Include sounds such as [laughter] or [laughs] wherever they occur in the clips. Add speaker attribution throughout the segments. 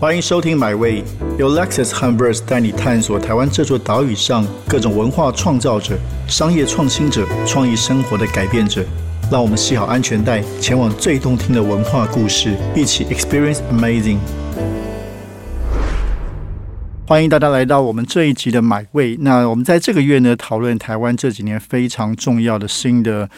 Speaker 1: 欢迎收听《My Way》，由 Lexus h u m b e r s 带你探索台湾这座岛屿上各种文化创造者、商业创新者、创意生活的改变者。让我们系好安全带，前往最动听的文化故事，一起 Experience Amazing。欢迎大家来到我们这一集的《买位》。那我们在这个月呢，讨论台湾这几年非常重要的新的。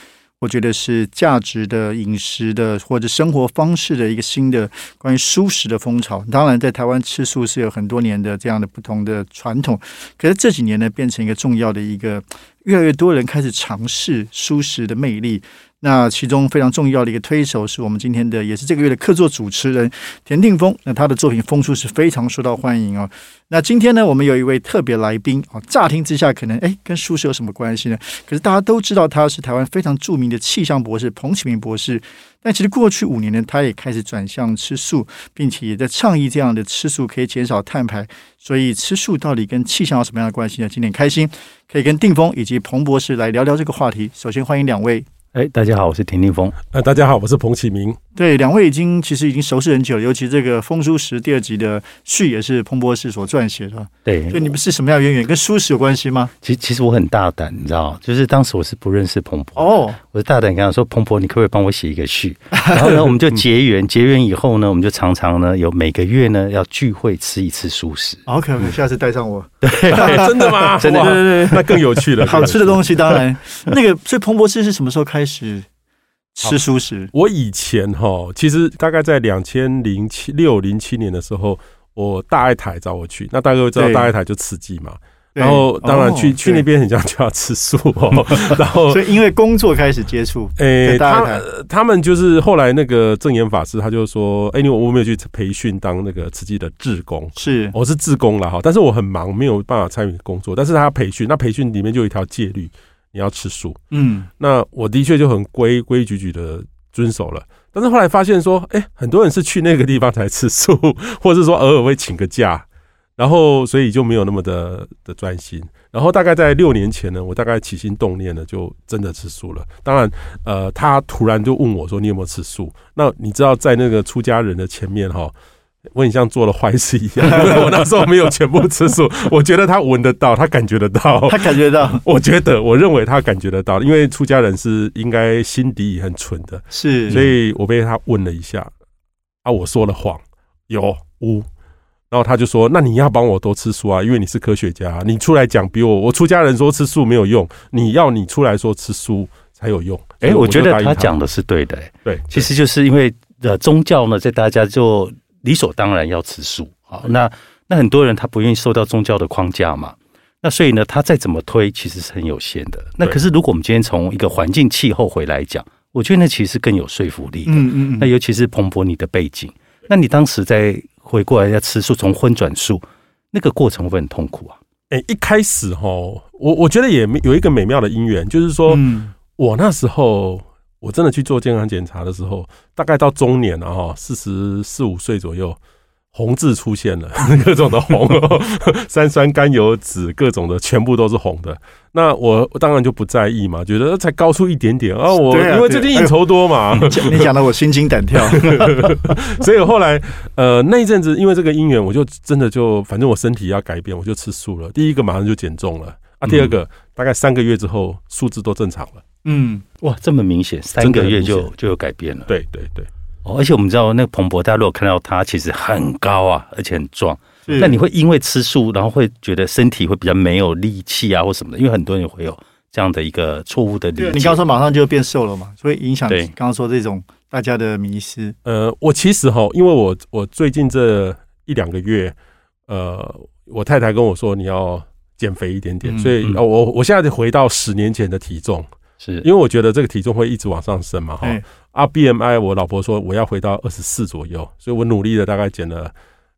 Speaker 1: 我觉得是价值的饮食的或者生活方式的一个新的关于素食的风潮。当然，在台湾吃素是有很多年的这样的不同的传统，可是这几年呢，变成一个重要的一个，越来越多人开始尝试舒适的魅力。那其中非常重要的一个推手是我们今天的，也是这个月的客座主持人田定峰。那他的作品《风书》是非常受到欢迎哦。那今天呢，我们有一位特别来宾哦。乍听之下，可能哎，跟舒适有什么关系呢？可是大家都知道他是台湾非常著名的气象博士彭启明博士。但其实过去五年呢，他也开始转向吃素，并且也在倡议这样的吃素可以减少碳排。所以吃素到底跟气象有什么样的关系呢？今天开心可以跟定峰以及彭博士来聊聊这个话题。首先欢迎两位。
Speaker 2: 哎，大家好，我是田定峰。
Speaker 3: 呃，大家好，我是彭启明。
Speaker 1: 对，两位已经其实已经熟识很久了，尤其这个《风书石》第二集的序也是彭博士所撰写的。
Speaker 2: 对，
Speaker 1: 所以你们是什么样渊源？跟书史有关系吗？
Speaker 2: 其实，其实我很大胆，你知道，就是当时我是不认识彭博哦，我是大胆跟他说：“彭博，你可不可以帮我写一个序？” [laughs] 然后呢，我们就结缘，结缘以后呢，我们就常常呢有每个月呢要聚会吃一次素食。
Speaker 1: OK，下次带上我。
Speaker 2: 对，[laughs]
Speaker 3: 真的吗？[laughs]
Speaker 2: 真的，
Speaker 1: 对对对，
Speaker 3: 那更有趣了。
Speaker 1: 好吃的东西，当然那个。所以彭博士是什么时候开始？吃素食，
Speaker 3: 我以前哈，其实大概在两千零七六零七年的时候，我大爱台找我去，那大家都知道大爱台就慈济嘛，然后当然去去那边很像就要吃素哦，[laughs] 然后
Speaker 1: 所以因为工作开始接触，
Speaker 3: 哎，他他们就是后来那个正言法师他就说，哎，你我我没有去培训当那个慈济的志工，
Speaker 1: 是。
Speaker 3: 我是志工了哈，但是我很忙，没有办法参与工作，但是他培训，那培训里面就有一条戒律。你要吃素，嗯，那我的确就很规规矩矩的遵守了。但是后来发现说，哎，很多人是去那个地方才吃素，[laughs] 或者是说偶尔会请个假，然后所以就没有那么的的专心。然后大概在六年前呢，我大概起心动念呢，就真的吃素了。当然，呃，他突然就问我说：“你有没有吃素？”那你知道在那个出家人的前面哈。我很像做了坏事一样，[laughs] 我那时候没有全部吃素。[laughs] 我觉得他闻得到，他感觉得到，
Speaker 1: 他感觉到。[laughs]
Speaker 3: 我觉得，我认为他感觉得到，因为出家人是应该心底很纯的，
Speaker 1: 是。
Speaker 3: 所以我被他问了一下，啊，我说了谎，有污，然后他就说：“那你要帮我多吃素啊，因为你是科学家，你出来讲比我，我出家人说吃素没有用，你要你出来说吃素才有用。”
Speaker 2: 哎，我觉得他讲的是对的，
Speaker 3: 对，
Speaker 2: 其实就是因为呃宗教呢，在大家就。理所当然要吃素啊，那那很多人他不愿意受到宗教的框架嘛，那所以呢，他再怎么推其实是很有限的。那可是如果我们今天从一个环境气候回来讲，我觉得那其实更有说服力的。嗯嗯。那尤其是蓬勃你的背景，那你当时在回过来要吃素，从荤转素，那个过程会很痛苦啊。
Speaker 3: 哎，一开始哈，我我觉得也有一个美妙的因缘，就是说我那时候。我真的去做健康检查的时候，大概到中年了哈，四十四五岁左右，红字出现了，[laughs] 各种的红，[laughs] 三酸甘油酯各种的全部都是红的。那我当然就不在意嘛，觉得才高出一点点啊。我因为最近应酬多嘛，
Speaker 1: 你讲的我心惊胆跳。[laughs]
Speaker 3: 所以后来呃那一阵子，因为这个因缘，我就真的就反正我身体要改变，我就吃素了。第一个马上就减重了啊，第二个大概三个月之后，数字都正常了。
Speaker 2: 嗯，哇，这么明显，三个月就就有改变了。
Speaker 3: 对对对，
Speaker 2: 哦，而且我们知道那个彭博，大家如果看到他，其实很高啊，而且很壮。那你会因为吃素，然后会觉得身体会比较没有力气啊，或什么的？因为很多人会有这样的一个错误的理解。
Speaker 1: 你刚说马上就变瘦了嘛，所以影响刚刚说这种大家的迷失。
Speaker 3: 呃，我其实哈，因为我我最近这一两个月，呃，我太太跟我说你要减肥一点点，所以我我现在回到十年前的体重。
Speaker 2: 是
Speaker 3: 因为我觉得这个体重会一直往上升嘛，哈。啊，BMI，我老婆说我要回到二十四左右，所以我努力的大概减了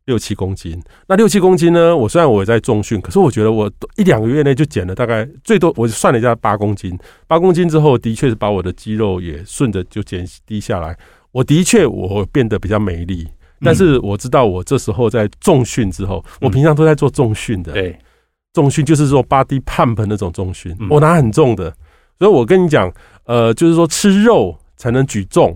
Speaker 3: 六七公斤。那六七公斤呢？我虽然我在重训，可是我觉得我一两个月内就减了大概最多，我算了一下八公斤。八公斤之后，的确是把我的肌肉也顺着就减低下来。我的确我变得比较美丽，但是我知道我这时候在重训之后，我平常都在做重训的，
Speaker 2: 对，
Speaker 3: 重训就是说 body pump 那种重训，我拿很重的。所以我跟你讲，呃，就是说吃肉才能举重，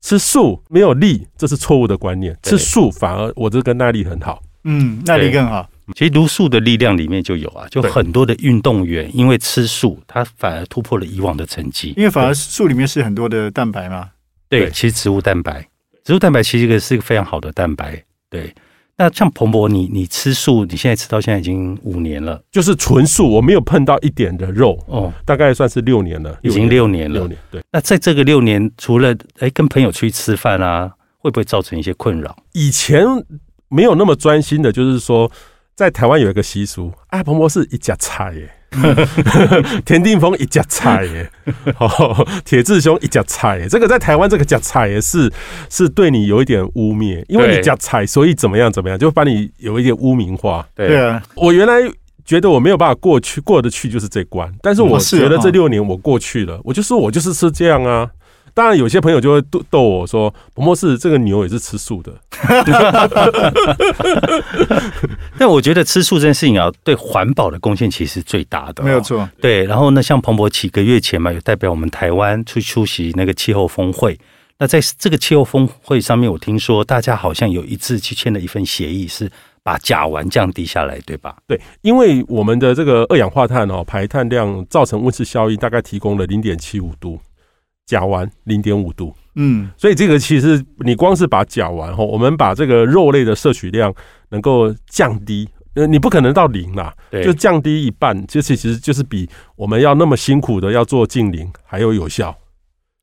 Speaker 3: 吃素没有力，这是错误的观念。吃素反而我这个耐力很好，
Speaker 1: 嗯，耐力更好。
Speaker 2: 其实茹素的力量里面就有啊，就很多的运动员因为吃素，他反而突破了以往的成绩。
Speaker 1: 因为反而素里面是很多的蛋白嘛。
Speaker 2: 对，其实植物蛋白，植物蛋白其实一个是一个非常好的蛋白。对，那像彭博，你你吃素，你现在吃到现在已经五年了，
Speaker 3: 就是纯素，我没有碰到一点的肉哦，大概算是六年了，
Speaker 2: 已经六年了。六年，对。那在这个六年，除了哎跟朋友出去吃饭啊，会不会造成一些困扰？
Speaker 3: 以前没有那么专心的，就是说。在台湾有一个习俗，阿彭博是一家菜耶，[laughs] 田定峰一家菜耶，[laughs] 哦，铁志雄一家菜耶。这个在台湾这个家菜也是是对你有一点污蔑，因为你家菜，所以怎么样怎么样，就把你有一点污名化。
Speaker 1: 对啊，
Speaker 3: 我原来觉得我没有办法过去过得去，就是这关。但是我觉得这六年我过去了，我就说我就是是这样啊。当然，有些朋友就会逗逗我说：“彭博是这个牛也是吃素的。[laughs] ”
Speaker 2: 但我觉得吃素这件事情啊，对环保的贡献其实最大的，
Speaker 1: 没有错。
Speaker 2: 对，然后呢，像彭博几个月前嘛，有代表我们台湾去出席那个气候峰会。那在这个气候峰会上面，我听说大家好像有一致去签了一份协议，是把甲烷降低下来，对吧？
Speaker 3: 对，因为我们的这个二氧化碳哦排碳量造成温室效应，大概提供了零点七五度。甲烷零点五度，嗯，所以这个其实你光是把甲烷哈，我们把这个肉类的摄取量能够降低，呃，你不可能到零啦，就降低一半，其实其实就是比我们要那么辛苦的要做净零还要有效，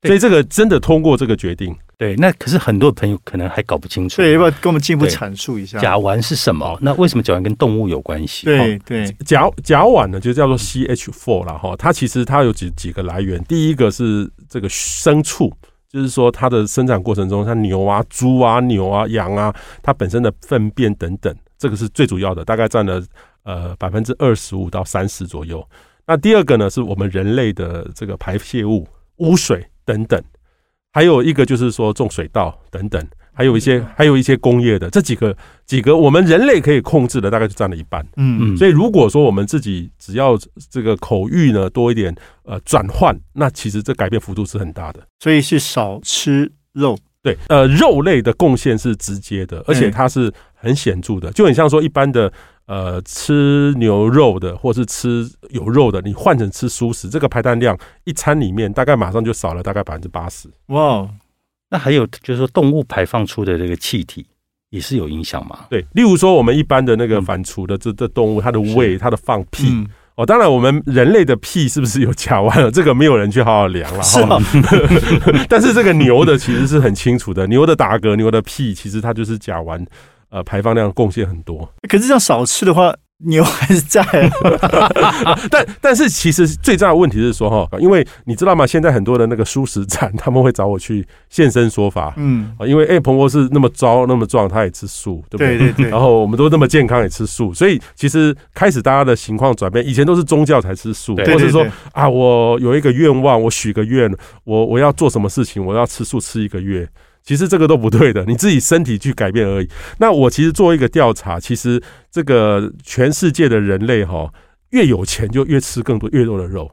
Speaker 3: 所以这个真的通过这个决定。
Speaker 2: 对，那可是很多朋友可能还搞不清楚。
Speaker 1: 对，要不要跟我们进一步阐述一下
Speaker 2: 甲烷是什么？那为什么甲烷跟动物有关系？
Speaker 1: 对对，
Speaker 3: 甲甲烷呢就叫做 CH4 了哈。它其实它有几几个来源。第一个是这个牲畜，就是说它的生产过程中，像牛啊、猪啊、牛啊、羊啊，它本身的粪便等等，这个是最主要的，大概占了呃百分之二十五到三十左右。那第二个呢，是我们人类的这个排泄物、污水等等。还有一个就是说种水稻等等，还有一些还有一些工业的这几个几个我们人类可以控制的，大概就占了一半。嗯嗯，所以如果说我们自己只要这个口欲呢多一点，呃，转换，那其实这改变幅度是很大的。
Speaker 1: 所以是少吃肉，
Speaker 3: 对，呃，肉类的贡献是直接的，而且它是很显著的，就很像说一般的。呃，吃牛肉的，或是吃有肉的，你换成吃素食，这个排碳量一餐里面大概马上就少了大概百分之八十。哇，
Speaker 2: 那还有就是说动物排放出的这个气体也是有影响吗？
Speaker 3: 对，例如说我们一般的那个反刍的这这动物，它的胃、它的放屁哦，当然我们人类的屁是不是有甲烷了？这个没有人去好好量了哈。[laughs] 但是这个牛的其实是很清楚的，牛的打嗝、牛的屁，其实它就是甲烷。呃，排放量贡献很多，
Speaker 1: 可是这样少吃的话，牛还是在。[laughs]
Speaker 3: 但但是其实最重要的问题是说哈，因为你知道吗？现在很多的那个素食站，他们会找我去现身说法。嗯，啊，因为哎，彭博士那么糟那么壮，他也吃素，对不对？
Speaker 1: 对对对。
Speaker 3: 然后我们都那么健康也吃素，所以其实开始大家的情况转变，以前都是宗教才吃素，或者说啊，我有一个愿望，我许个愿，我我要做什么事情，我要吃素吃一个月。其实这个都不对的，你自己身体去改变而已。那我其实做一个调查，其实这个全世界的人类哈，越有钱就越吃更多越多的肉，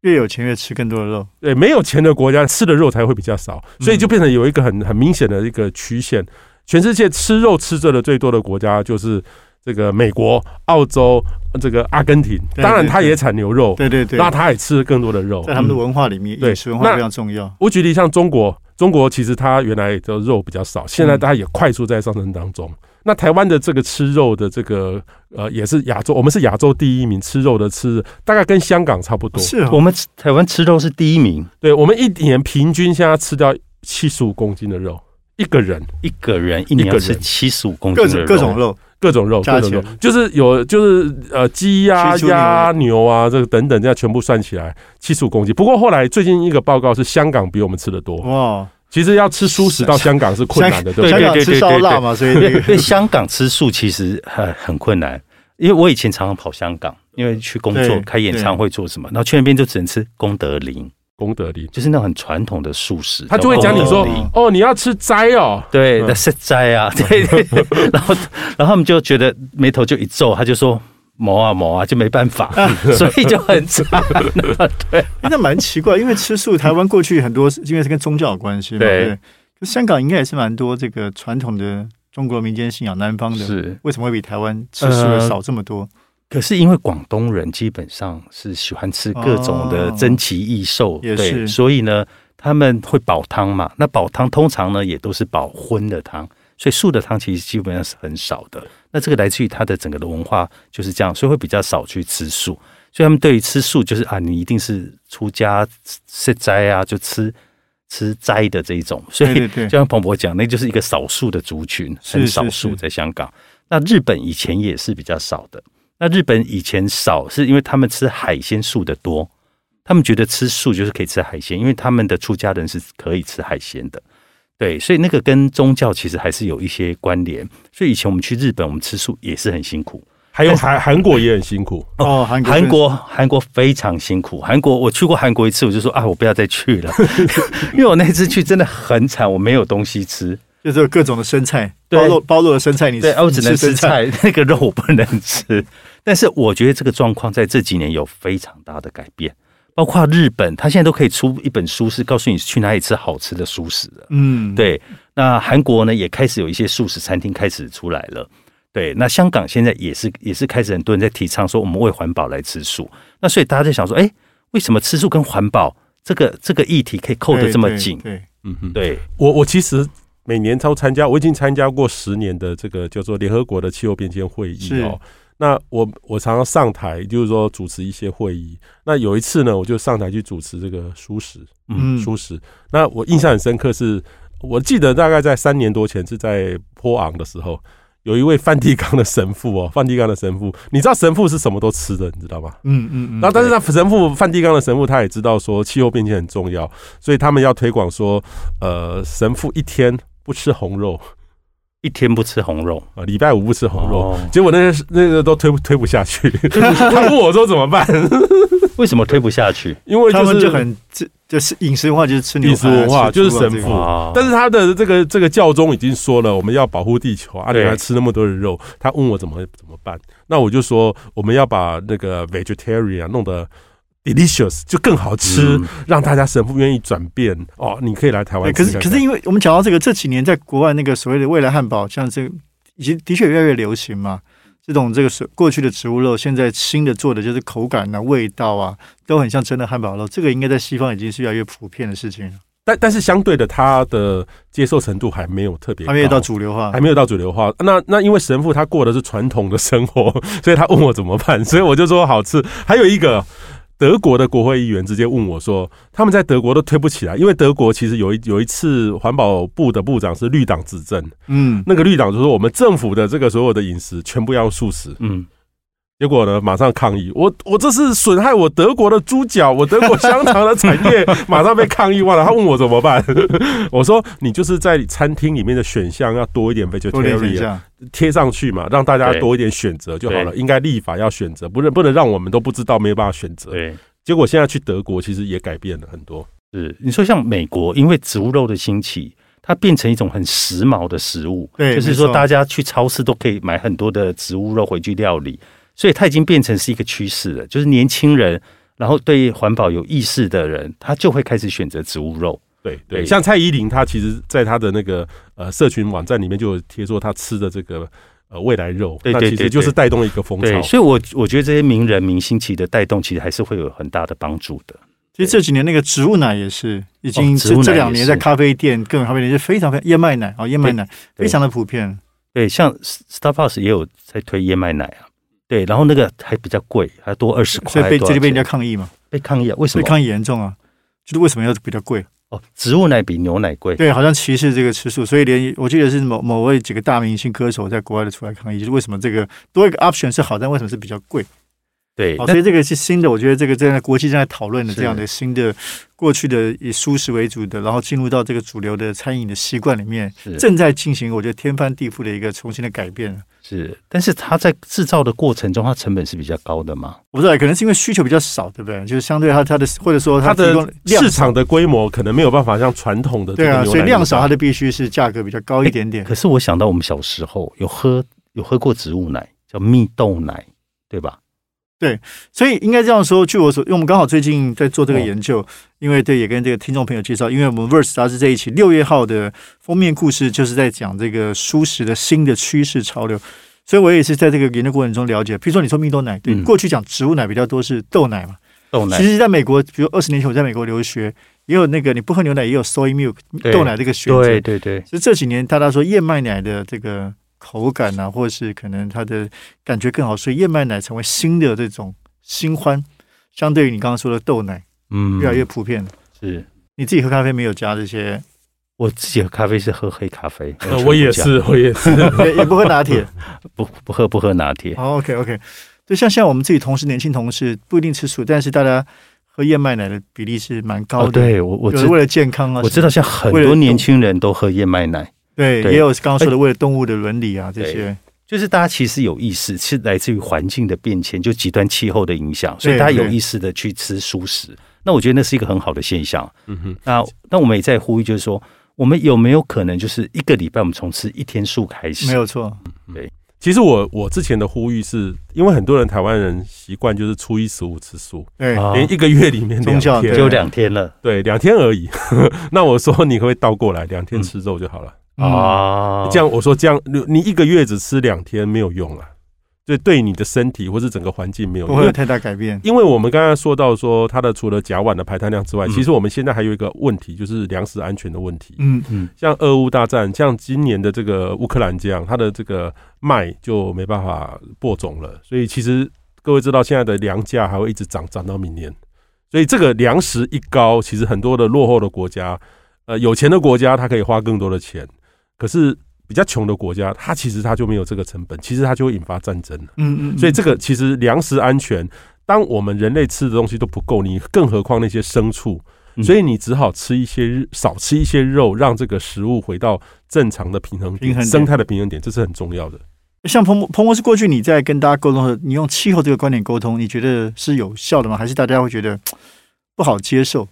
Speaker 1: 越有钱越吃更多的肉。
Speaker 3: 对，没有钱的国家吃的肉才会比较少，所以就变成有一个很很明显的一个曲线。全世界吃肉吃着的最多的国家就是这个美国、澳洲、这个阿根廷。当然，它也产牛肉，
Speaker 1: 对对对，
Speaker 3: 那它也吃更多的肉，
Speaker 1: 在他们的文化里面，饮食文化非常重要。
Speaker 3: 我举例像中国。中国其实它原来的肉比较少，现在大家也快速在上升当中。那台湾的这个吃肉的这个呃，也是亚洲，我们是亚洲第一名吃肉的，吃大概跟香港差不多。
Speaker 1: 是，
Speaker 2: 我们台湾吃肉是第一名。
Speaker 3: 对，我们一年平均现在吃掉七十五公斤的肉，一个人
Speaker 2: 一个人一年吃七十五公斤的
Speaker 1: 各种肉。
Speaker 3: 各种肉，各种肉，就是有，就是呃，鸡呀、鸭、牛啊，这个等等，这样全部算起来七十五公斤。不过后来最近一个报告是香港比我们吃的多哇。其实要吃素食到香港是困难的，对
Speaker 1: 对对吃烧腊嘛，所以因
Speaker 2: 为香港吃素其实很很困难。因为我以前常常跑香港，因为去工作、开演唱会做什么，然后去那边就只能吃功德林。
Speaker 3: 功德林。
Speaker 2: 就是那种很传统的素食，
Speaker 3: 他就会讲你说哦，你要吃斋哦，
Speaker 2: 对，那是斋啊，对，[laughs] 然后然后他们就觉得眉头就一皱，他就说磨啊磨啊，就没办法，[laughs] 所以就很惨。[laughs] 对，
Speaker 1: 那蛮奇怪，因为吃素，台湾过去很多因为是跟宗教有关系嘛，对。香港应该也是蛮多这个传统的中国民间信仰，南方的
Speaker 2: 是。
Speaker 1: 为什么会比台湾吃素的少这么多？
Speaker 2: 可是因为广东人基本上是喜欢吃各种的珍奇异兽，对，所以呢他们会煲汤嘛。那煲汤通常呢也都是煲荤的汤，所以素的汤其实基本上是很少的。那这个来自于它的整个的文化就是这样，所以会比较少去吃素。所以他们对于吃素就是啊，你一定是出家吃斋啊，就吃。吃斋的这一种，所以就像彭博讲，那就是一个少数的族群，很少数在香港。那日本以前也是比较少的。那日本以前少，是因为他们吃海鲜素的多，他们觉得吃素就是可以吃海鲜，因为他们的出家人是可以吃海鲜的。对，所以那个跟宗教其实还是有一些关联。所以以前我们去日本，我们吃素也是很辛苦。
Speaker 3: 还有韩韩国也很辛苦
Speaker 1: 哦，韩
Speaker 2: 韩国韩国非常辛苦。韩国我去过韩国一次，我就说啊，我不要再去了，[laughs] 因为我那次去真的很惨，我没有东西吃，
Speaker 1: 就是各种的生菜，包肉包肉的生菜，你
Speaker 2: 对，我只能吃菜，[laughs] 那个肉我不能吃。但是我觉得这个状况在这几年有非常大的改变，包括日本，他现在都可以出一本书，是告诉你去哪里吃好吃的素食的。嗯，对。那韩国呢，也开始有一些素食餐厅开始出来了。对，那香港现在也是也是开始很多人在提倡说，我们为环保来吃素。那所以大家在想说，哎，为什么吃素跟环保这个这个议题可以扣得这么紧？
Speaker 1: 对，
Speaker 2: 嗯哼，对
Speaker 3: 我我其实每年都参加，我已经参加过十年的这个叫做联合国的气候变迁会议哦。那我我常常上台，就是说主持一些会议。那有一次呢，我就上台去主持这个素食，嗯，素食。那我印象很深刻，是我记得大概在三年多前是在坡昂的时候。有一位梵蒂冈的神父哦，梵蒂冈的神父，你知道神父是什么都吃的，你知道吗？嗯嗯嗯。然后，但是他神父梵蒂冈的神父，他也知道说气候变迁很重要，所以他们要推广说，呃，神父一天不吃红肉，
Speaker 2: 一天不吃红肉
Speaker 3: 啊，礼拜五不吃红肉。结果那些那个都推推不下去，[laughs] 他问我说怎么办？[laughs]
Speaker 2: 为什么推不下去？
Speaker 3: 因为
Speaker 1: 他们就很这就是饮食文化，就是吃
Speaker 3: 饮食文化，就是神父。但是他的这个这个教宗已经说了，我们要保护地球啊，你还吃那么多的肉。他问我怎么怎么办？那我就说我们要把那个 vegetarian 弄得 delicious，就更好吃，让大家神父愿意转变哦。你可以来台湾。
Speaker 1: 可是可是，因为我们讲到这个这几年在国外那个所谓的未来汉堡，像这个已经的确越来越流行嘛。这种这个是过去的植物肉，现在新的做的就是口感啊、味道啊，都很像真的汉堡肉。这个应该在西方已经是越来越普遍的事情了。
Speaker 3: 但但是相对的，它的接受程度还没有特别，
Speaker 1: 还没有到主流化，
Speaker 3: 还没有到主流化。那那因为神父他过的是传统的生活，[laughs] 所以他问我怎么办，所以我就说好吃。还有一个。德国的国会议员直接问我说：“他们在德国都推不起来，因为德国其实有一有一次环保部的部长是绿党执政，嗯，那个绿党就说我们政府的这个所有的饮食全部要素食，嗯。”结果呢？马上抗议！我我这是损害我德国的猪脚，我德国香肠的产业，[laughs] 马上被抗议完了。他问我怎么办？[laughs] 我说你就是在餐厅里面的选项要多一点，vegetarian 贴上去嘛，让大家多一点选择就好了。应该立法要选择，不能不能让我们都不知道，没有办法选择。
Speaker 2: 对。
Speaker 3: 结果现在去德国，其实也改变了很多。
Speaker 2: 是你说像美国，因为植物肉的兴起，它变成一种很时髦的食物。
Speaker 1: 对，
Speaker 2: 就是说大家去超市都可以买很多的植物肉回去料理。所以它已经变成是一个趋势了，就是年轻人，然后对环保有意识的人，他就会开始选择植物肉。
Speaker 3: 对对，像蔡依林，她其实在她的那个呃社群网站里面就有贴说她吃的这个呃未来肉，那其实就是带动一个风潮。
Speaker 2: 所以，我我觉得这些名人明星起的带动，其实还是会有很大的帮助的。
Speaker 1: 其实这几年那个植物奶也是已经这这两年在咖啡店、各种咖啡店是非常非常燕麦奶啊，燕麦奶非常的普遍。
Speaker 2: 对，像 Starbucks 也有在推燕麦奶啊。对，然后那个还比较贵，还多二十块，
Speaker 1: 所以被这里被人家抗议嘛？
Speaker 2: 被抗议啊？为什么？
Speaker 1: 被抗议严重啊？就是为什么要比较贵？
Speaker 2: 哦，植物奶比牛奶贵。
Speaker 1: 对，好像歧视这个吃素，所以连我记得是某某位几个大明星歌手在国外的出来抗议，就是为什么这个多一个 option 是好，但为什么是比较贵？
Speaker 2: 对，
Speaker 1: 所以这个是新的，我觉得这个正在国际正在讨论的这样的新的过去的以素食为主的，然后进入到这个主流的餐饮的习惯里面，正在进行我觉得天翻地覆的一个重新的改变。
Speaker 2: 是，但是它在制造的过程中，它成本是比较高的嘛？
Speaker 1: 我不知道，可能是因为需求比较少，对不对？就是相对它它的或者说
Speaker 3: 它的市场的规模可能没有办法像传统的
Speaker 1: 对啊，所以量少，它的必须是价格比较高一点点。
Speaker 2: 可是我想到我们小时候有喝有喝过植物奶，叫蜜豆奶，对吧？
Speaker 1: 对，所以应该这样说。据我所，因为我们刚好最近在做这个研究，因为对也跟这个听众朋友介绍，因为我们《Verse》杂志这一期六月号的封面故事就是在讲这个舒适的新的趋势潮流，所以我也是在这个研究过程中了解。比如说你说蜜豆奶，对，过去讲植物奶比较多是豆奶嘛，
Speaker 2: 豆奶。
Speaker 1: 其实在美国，比如二十年前我在美国留学，也有那个你不喝牛奶也有 soy milk 豆奶这个选择。
Speaker 2: 对对对。
Speaker 1: 所以这几年大家说燕麦奶的这个口感啊，或是可能它的感觉更好，所以燕麦奶成为新的这种。新欢，相对于你刚刚说的豆奶，嗯，越来越普遍了。
Speaker 2: 是，
Speaker 1: 你自己喝咖啡没有加这些？
Speaker 2: 我自己喝咖啡是喝黑咖啡，[laughs]
Speaker 3: 我也是，我也是，[laughs]
Speaker 1: 也不喝拿铁，[laughs]
Speaker 2: 不不喝不喝拿铁。
Speaker 1: OK OK，就像像我们自己同事，年轻同事不一定吃素，但是大家喝燕麦奶的比例是蛮高的。
Speaker 2: 对我我
Speaker 1: 是为了健康啊，
Speaker 2: 我知道像很多年轻人都喝燕麦奶，
Speaker 1: 对，也有刚刚说的为了动物的伦理啊这些。
Speaker 2: 就是大家其实有意识，是来自于环境的变迁，就极端气候的影响，所以大家有意识的去吃素食。那我觉得那是一个很好的现象。嗯哼。那那我们也在呼吁，就是说，我们有没有可能，就是一个礼拜我们从吃一天素开始？
Speaker 1: 没有错。
Speaker 2: 对。
Speaker 3: 其实我我之前的呼吁是，因为很多人台湾人习惯就是初一十五吃素，
Speaker 1: 对，
Speaker 3: 连一个月里面两天
Speaker 2: 就两天了，
Speaker 3: 对，两天而已。[laughs] 那我说你可不可以倒过来，两天吃肉就好了？啊，这样我说这样，你你一个月只吃两天没有用啊，对，对你的身体或是整个环境没有
Speaker 1: 不会有太大改变。
Speaker 3: 因为我们刚刚说到说它的除了甲烷的排碳量之外，其实我们现在还有一个问题，就是粮食安全的问题。嗯嗯，像俄乌大战，像今年的这个乌克兰这样，它的这个麦就没办法播种了，所以其实各位知道现在的粮价还会一直涨，涨到明年。所以这个粮食一高，其实很多的落后的国家，呃，有钱的国家它可以花更多的钱。可是比较穷的国家，它其实它就没有这个成本，其实它就会引发战争嗯嗯。所以这个其实粮食安全，当我们人类吃的东西都不够，你更何况那些牲畜，所以你只好吃一些少吃一些肉，让这个食物回到正常的平衡
Speaker 1: 平衡
Speaker 3: 生态的平衡点，这是很重要的。
Speaker 1: 像彭彭博是过去你在跟大家沟通的，你用气候这个观点沟通，你觉得是有效的吗？还是大家会觉得不好接受？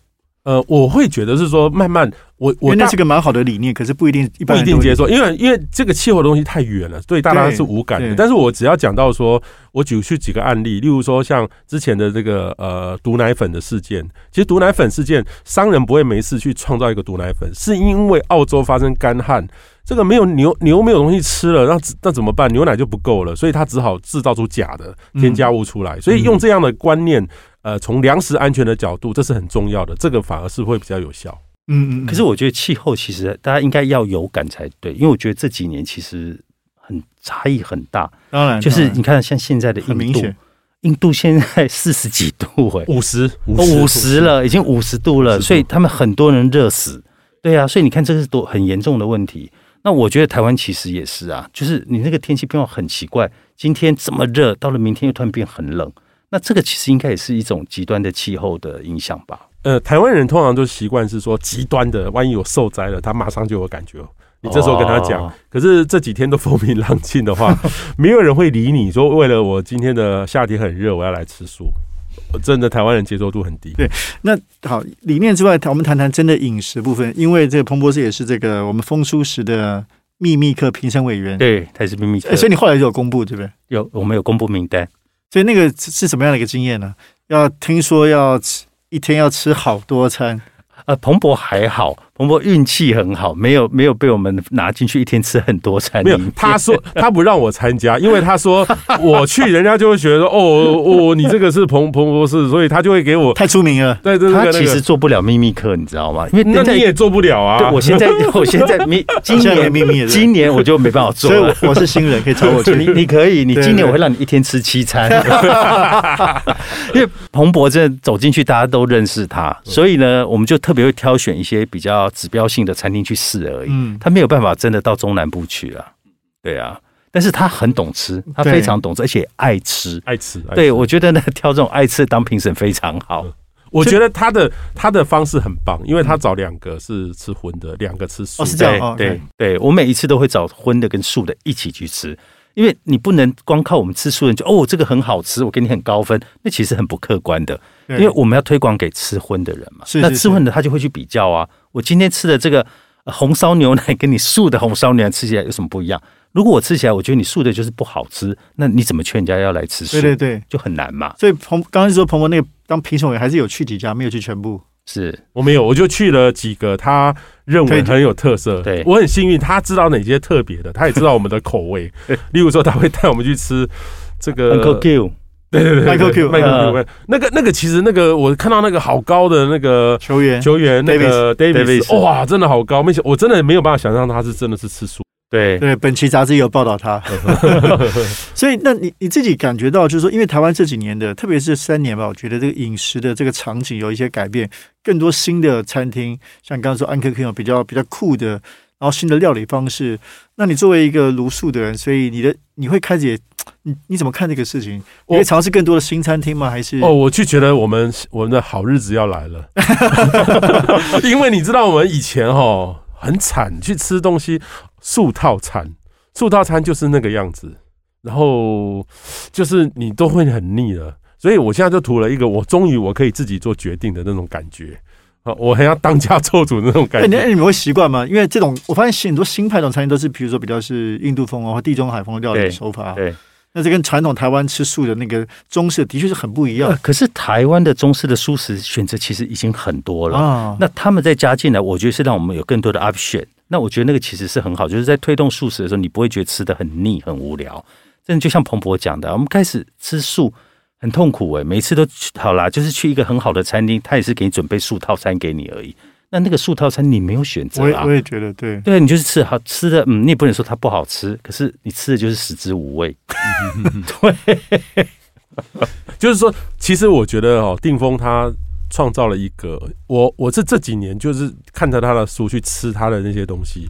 Speaker 3: 呃，我会觉得是说慢慢，我我
Speaker 1: 那是个蛮好的理念，可是不一定
Speaker 3: 不一定接受，因为因为这个气候的东西太远了，对大家是无感的。但是我只要讲到说，我举去几个案例，例如说像之前的这个呃毒奶粉的事件，其实毒奶粉事件，商人不会没事去创造一个毒奶粉，是因为澳洲发生干旱，这个没有牛牛没有东西吃了，那那怎么办？牛奶就不够了，所以他只好制造出假的添加物出来，所以用这样的观念。呃，从粮食安全的角度，这是很重要的，这个反而是会比较有效。
Speaker 2: 嗯嗯。可是我觉得气候其实大家应该要有感才对，因为我觉得这几年其实很差异很大。
Speaker 1: 当然，
Speaker 2: 就是你看像现在的印度，印度现在 [laughs] 四十几度，哎，
Speaker 3: 五十
Speaker 2: 五十了，已经五十度了，所以他们很多人热死。对啊，所以你看这是多很严重的问题。那我觉得台湾其实也是啊，就是你那个天气变化很奇怪，今天这么热，到了明天又突然变很冷。那这个其实应该也是一种极端的气候的影响吧？
Speaker 3: 呃，台湾人通常都习惯是说极端的，万一有受灾了，他马上就有感觉。你这时候跟他讲，可是这几天都风平浪静的话，[laughs] 没有人会理你。说为了我今天的夏天很热，我要来吃素，真的台湾人接受度很低。
Speaker 1: 对，那好，理念之外，我们谈谈真的饮食部分。因为这个彭博士也是这个我们风书时的秘密课评审委员，
Speaker 2: 对，他也是秘密课，
Speaker 1: 所以你后来就有公布，对不对？
Speaker 2: 有，我们有公布名单。
Speaker 1: 所以那个是是什么样的一个经验呢？要听说要吃一天要吃好多餐。
Speaker 2: 呃，彭博还好，彭博运气很好，没有没有被我们拿进去一天吃很多餐。
Speaker 3: 没有，他说 [laughs] 他不让我参加，因为他说 [laughs] 我去，人家就会觉得哦哦，你这个是彭彭博士，所以他就会给我
Speaker 1: 太出名了。
Speaker 3: 对对
Speaker 2: 对，他其实做不了秘密课，你知道吗？因为
Speaker 3: 那你也做不了啊。
Speaker 2: 我现在 [laughs] 我现在秘今年
Speaker 1: 秘密，
Speaker 2: 今年我就没办法做
Speaker 1: 了。我是新人，可以找我去。
Speaker 2: 你你可以，你今年我会让你一天吃七餐。因为彭博这走进去，大家都认识他，所以呢，我们就特别会挑选一。些比较指标性的餐厅去试而已，嗯，他没有办法真的到中南部去啊，对啊，但是他很懂吃，他非常懂吃，而且爱吃，
Speaker 3: 爱吃，
Speaker 2: 对我觉得呢，挑这种爱吃当评审非常好。
Speaker 3: 我觉得他的他的方式很棒，因为他找两个是吃荤的，两个吃素，哦
Speaker 1: 是这样，
Speaker 2: 对对，我每一次都会找荤的跟素的一起去吃。因为你不能光靠我们吃素人就哦，这个很好吃，我给你很高分，那其实很不客观的。因为我们要推广给吃荤的人嘛，那吃荤的他就会去比较啊。我今天吃的这个红烧牛奶跟你素的红烧牛奶吃起来有什么不一样？如果我吃起来，我觉得你素的就是不好吃，那你怎么劝人家要来吃素？
Speaker 1: 对对对，
Speaker 2: 就很难嘛。
Speaker 1: 所以彭刚刚说彭博那个当评审员还是有去几家，没有去全部。
Speaker 2: 是
Speaker 3: 我没有，我就去了几个他认为很有特色。
Speaker 2: 对
Speaker 3: 我很幸运，他知道哪些特别的，他也知道我们的口味。[laughs] 例如说，他会带我们去吃这个
Speaker 2: Uncle Q，
Speaker 3: 对对对
Speaker 1: ，Michael Q，
Speaker 3: 麦克 Q，那个那个其实那个我看到那个好高的那个
Speaker 1: 球员
Speaker 3: 球员那个 Davis，哇，真的好高，没想我真的没有办法想象他是真的是吃素。
Speaker 2: 对。
Speaker 1: 对，本期杂志有报道他，[laughs] [laughs] 所以那你你自己感觉到，就是说，因为台湾这几年的，特别是三年吧，我觉得这个饮食的这个场景有一些改变，更多新的餐厅，像刚刚说安克 Q 有比较比较酷的，然后新的料理方式。那你作为一个茹素的人，所以你的你会开始也，[tsk] 你你怎么看这个事情？你会尝试更多的新餐厅吗？还是
Speaker 3: 哦，我就觉得我们我们的好日子要来了，[laughs] 因为你知道我们以前哈很惨，去吃东西。素套餐，素套餐就是那个样子，然后就是你都会很腻了，所以我现在就图了一个，我终于我可以自己做决定的那种感觉啊，我还要当家做主的那种感觉。
Speaker 1: 那你们会习惯吗？因为这种我发现很多新派种餐厅都是，比如说比较是印度风或地中海风的料理手法。
Speaker 2: 对。
Speaker 1: 那这跟传统台湾吃素的那个中式的确是很不一样。
Speaker 2: 可是台湾的中式的素食选择其实已经很多了啊。那他们再加进来，我觉得是让我们有更多的 option。那我觉得那个其实是很好，就是在推动素食的时候，你不会觉得吃的很腻、很无聊。真的就像彭博讲的，我们开始吃素很痛苦哎，每次都好啦，就是去一个很好的餐厅，他也是给你准备素套餐给你而已。那那个素套餐你没有选择
Speaker 1: 啊，我也觉得对，
Speaker 2: 对你就是吃好吃的，嗯，你也不能说它不好吃，可是你吃的就是食之无味。[laughs]
Speaker 3: 对，就是说，其实我觉得哦，定峰他创造了一个，我我是这几年就是看着他的书去吃他的那些东西，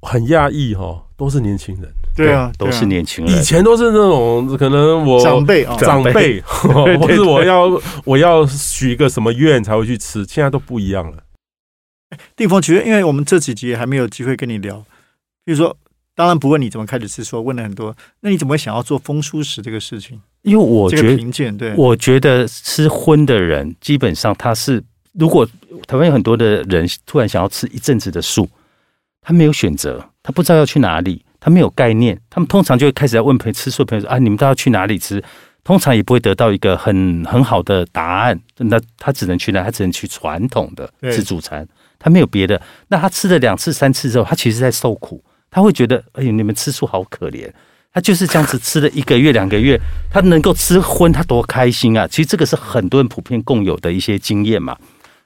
Speaker 3: 很讶异哈，都是年轻人，
Speaker 1: 对啊，
Speaker 2: 都是年轻人，
Speaker 3: 以前都是那种可能我
Speaker 1: 长辈啊，
Speaker 3: 长辈，[laughs] [laughs] 或是我要我要许一个什么愿才会去吃，现在都不一样了。
Speaker 1: 定峰，其实因为我们这几集还没有机会跟你聊，比如说，当然不问你怎么开始吃，说问了很多，那你怎么会想要做风蔬食这个事情？
Speaker 2: 因为我觉得，
Speaker 1: 评鉴对，
Speaker 2: 我觉得吃荤的人基本上他是，如果台湾有很多的人突然想要吃一阵子的素，他没有选择，他不知道要去哪里，他没有概念，他们通常就会开始在问朋友吃素朋友说啊，你们都要去哪里吃？通常也不会得到一个很很好的答案，那他只能去哪？他只能去传统的自助餐。他没有别的，那他吃了两次、三次之后，他其实在受苦。他会觉得，哎呦，你们吃素好可怜。他就是这样子吃了一个月、两个月，他能够吃荤，他多开心啊！其实这个是很多人普遍共有的一些经验嘛。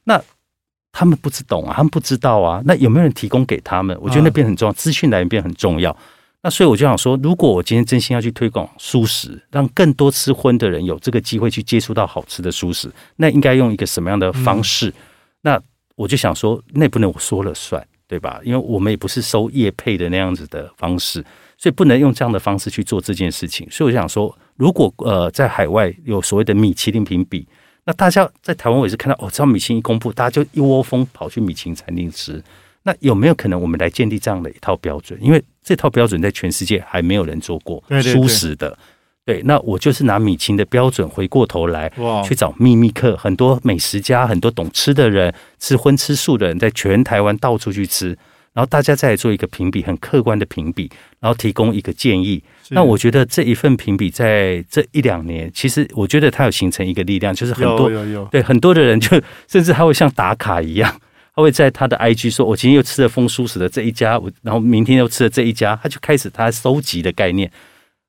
Speaker 2: 那他们不知懂啊，他们不知道啊。那有没有人提供给他们？我觉得那边很重要，资讯来源变很重要。那所以我就想说，如果我今天真心要去推广素食，让更多吃荤的人有这个机会去接触到好吃的素食，那应该用一个什么样的方式？那我就想说，那不能我说了算，对吧？因为我们也不是收业配的那样子的方式，所以不能用这样的方式去做这件事情。所以我想说，如果呃在海外有所谓的米其林评比，那大家在台湾我也是看到，哦，只要米其林一公布，大家就一窝蜂跑去米其林餐厅吃。那有没有可能我们来建立这样的一套标准？因为这套标准在全世界还没有人做过，舒适的。对，那我就是拿米其林的标准，回过头来去找秘密客，很多美食家，很多懂吃的人，吃荤吃素的人，在全台湾到处去吃，然后大家再来做一个评比，很客观的评比，然后提供一个建议。那我觉得这一份评比在这一两年，其实我觉得它有形成一个力量，就是很多
Speaker 1: 有有
Speaker 2: 对很多的人，就 [laughs] 甚至他会像打卡一样，他会在他的 IG 说：“我今天又吃了风叔食的这一家，我然后明天又吃了这一家。”他就开始他收集的概念。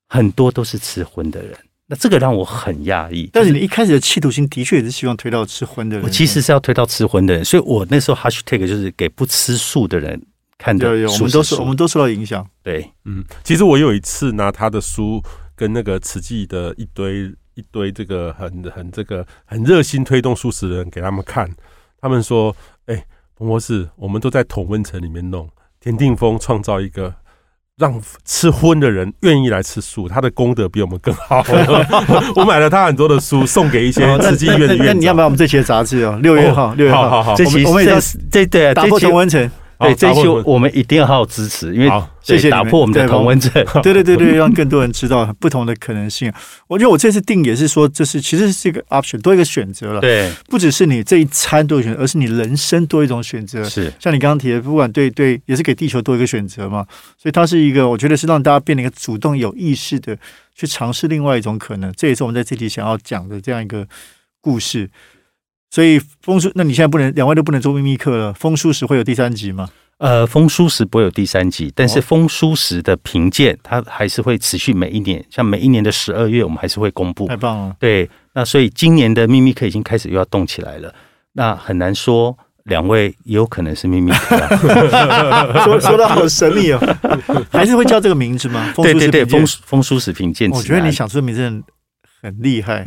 Speaker 2: 很多都是吃荤的人，那这个让我很讶异。
Speaker 1: 但是你一开始的企图心的确也是希望推到吃荤的人。
Speaker 2: 我其实是要推到吃荤的人，所以我那时候 hashtag 就是给不吃素的人看的。
Speaker 1: 我们都是我们都受到影响。
Speaker 2: 对，
Speaker 3: 嗯，其实我有一次拿他的书跟那个慈济的一堆一堆这个很很这个很热心推动素食的人给他们看，他们说：“哎，彭博士，我们都在同温层里面弄，田定峰创造一个。”让吃荤的人愿意来吃素，他的功德比我们更好。[laughs] 我买了他很多的书，送给一些慈济医院的院长。
Speaker 1: 那你要不要我们这期的杂志哦？六月号，六月号，
Speaker 2: 这期我们这这对啊，
Speaker 1: 打破同温层。
Speaker 2: 对，这一期我们一定要好好支持，因为
Speaker 1: 谢谢
Speaker 2: 打破我们的同温层。
Speaker 1: 对对对对，[laughs] 让更多人知道不同的可能性。我觉得我这次定也是说，就是其实是一个 option，多一个选择了。
Speaker 2: 对，
Speaker 1: 不只是你这一餐多一个选择，而是你人生多一种选择。
Speaker 2: 是，
Speaker 1: 像你刚刚提的，不管对对，也是给地球多一个选择嘛。所以它是一个，我觉得是让大家变得一个主动、有意识的去尝试另外一种可能。这也是我们在这里想要讲的这样一个故事。所以风叔，那你现在不能两位都不能做秘密课了。风叔时会有第三集吗？
Speaker 2: 呃，风叔时不会有第三集，但是风叔时的评鉴，它还是会持续每一年，像每一年的十二月，我们还是会公布。
Speaker 1: 太棒了！
Speaker 2: 对，那所以今年的秘密课已经开始又要动起来了。那很难说，两位也有可能是秘密课。[laughs]
Speaker 1: 说说的好神秘哦，还是会叫这个名字吗？
Speaker 2: 对对对，风风叔时评鉴。
Speaker 1: 我觉得你想出的名字很厉害。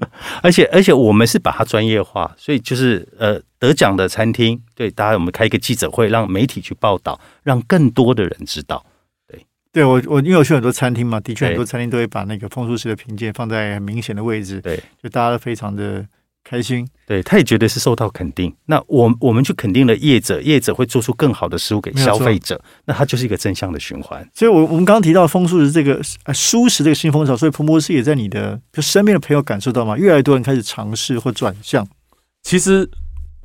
Speaker 1: [laughs]
Speaker 2: 而且而且我们是把它专业化，所以就是呃得奖的餐厅，对大家我们开一个记者会，让媒体去报道，让更多的人知道。对，
Speaker 1: 对我我因为我去很多餐厅嘛，的确很多餐厅都会把那个风俗式的评鉴放在很明显的位置，
Speaker 2: 对，
Speaker 1: 就大家都非常的。开心，
Speaker 2: 对，他也觉得是受到肯定。那我我们去肯定了业者，业者会做出更好的食物给消费者，那它就是一个正向的循环。
Speaker 1: 所以，我我们刚刚提到风速的这个啊舒适这个新风潮，所以彭博士也在你的就身边的朋友感受到吗？越来越多人开始尝试或转向。
Speaker 3: 其实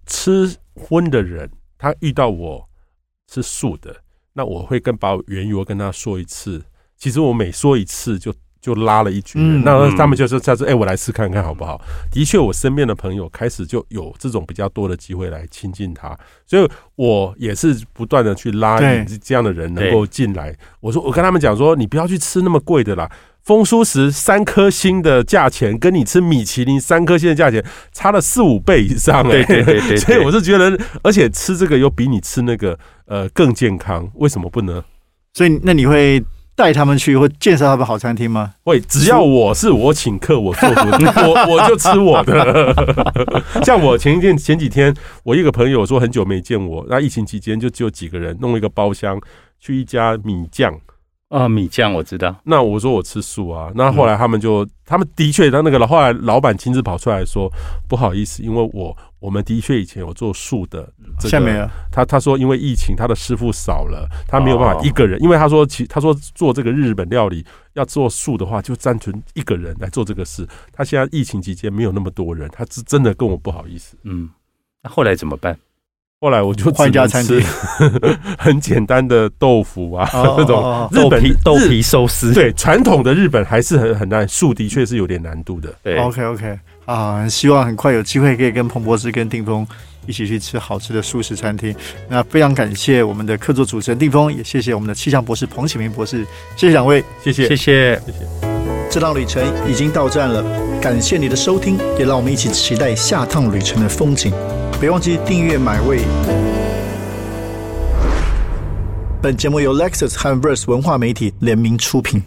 Speaker 3: 吃荤的人，他遇到我是素的，那我会跟把原油跟他说一次。其实我每说一次就。就拉了一局，那他们就说他说：“哎，我来试看看好不好？”的确，我身边的朋友开始就有这种比较多的机会来亲近他，所以我也是不断的去拉引这样的人能够进来。我说，我跟他们讲说：“你不要去吃那么贵的啦，丰舒食三颗星的价钱，跟你吃米其林三颗星的价钱差了四五倍以上。”
Speaker 2: 对对对 [laughs] 对，
Speaker 3: 所以我是觉得，而且吃这个又比你吃那个呃更健康，为什么不呢？
Speaker 1: 所以那你会？带他们去或介绍他们好餐厅吗？
Speaker 3: 会，只要我是我请客，我做主，[laughs] 我我就吃我的。[laughs] 像我前一天前几天，我一个朋友说很久没见我，那疫情期间就只有几个人，弄一个包厢去一家米酱。
Speaker 2: 啊，米酱我知道。
Speaker 3: 那我说我吃素啊，那后来他们就，他们的确，他那个后来老板亲自跑出来说，不好意思，因为我我们的确以前有做素的，
Speaker 1: 下面
Speaker 3: 他他说因为疫情，他的师傅少了，他没有办法一个人，因为他说其他说做这个日本料理要做素的话，就单纯一个人来做这个事。他现在疫情期间没有那么多人，他是真的跟我不好意思。
Speaker 2: 嗯，那后来怎么办？
Speaker 3: 后来我就
Speaker 1: 换家餐厅，[laughs]
Speaker 3: 很简单的豆腐啊，[laughs] 那种
Speaker 2: 豆皮豆皮寿司。
Speaker 3: 对，传统的日本还是很很难，素的确是有点难度的。
Speaker 2: 对
Speaker 1: ，OK OK 啊，希望很快有机会可以跟彭博士跟定峰一起去吃好吃的素食餐厅。那非常感谢我们的客座主持人定峰，也谢谢我们的气象博士彭启明博士，谢谢两位，
Speaker 3: 谢谢
Speaker 2: 谢谢
Speaker 3: 谢谢。
Speaker 1: 这趟旅程已经到站了，感谢你的收听，也让我们一起期待下趟旅程的风景。别忘记订阅买位。本节目由 Lexus 和 Verse 文化媒体联名出品。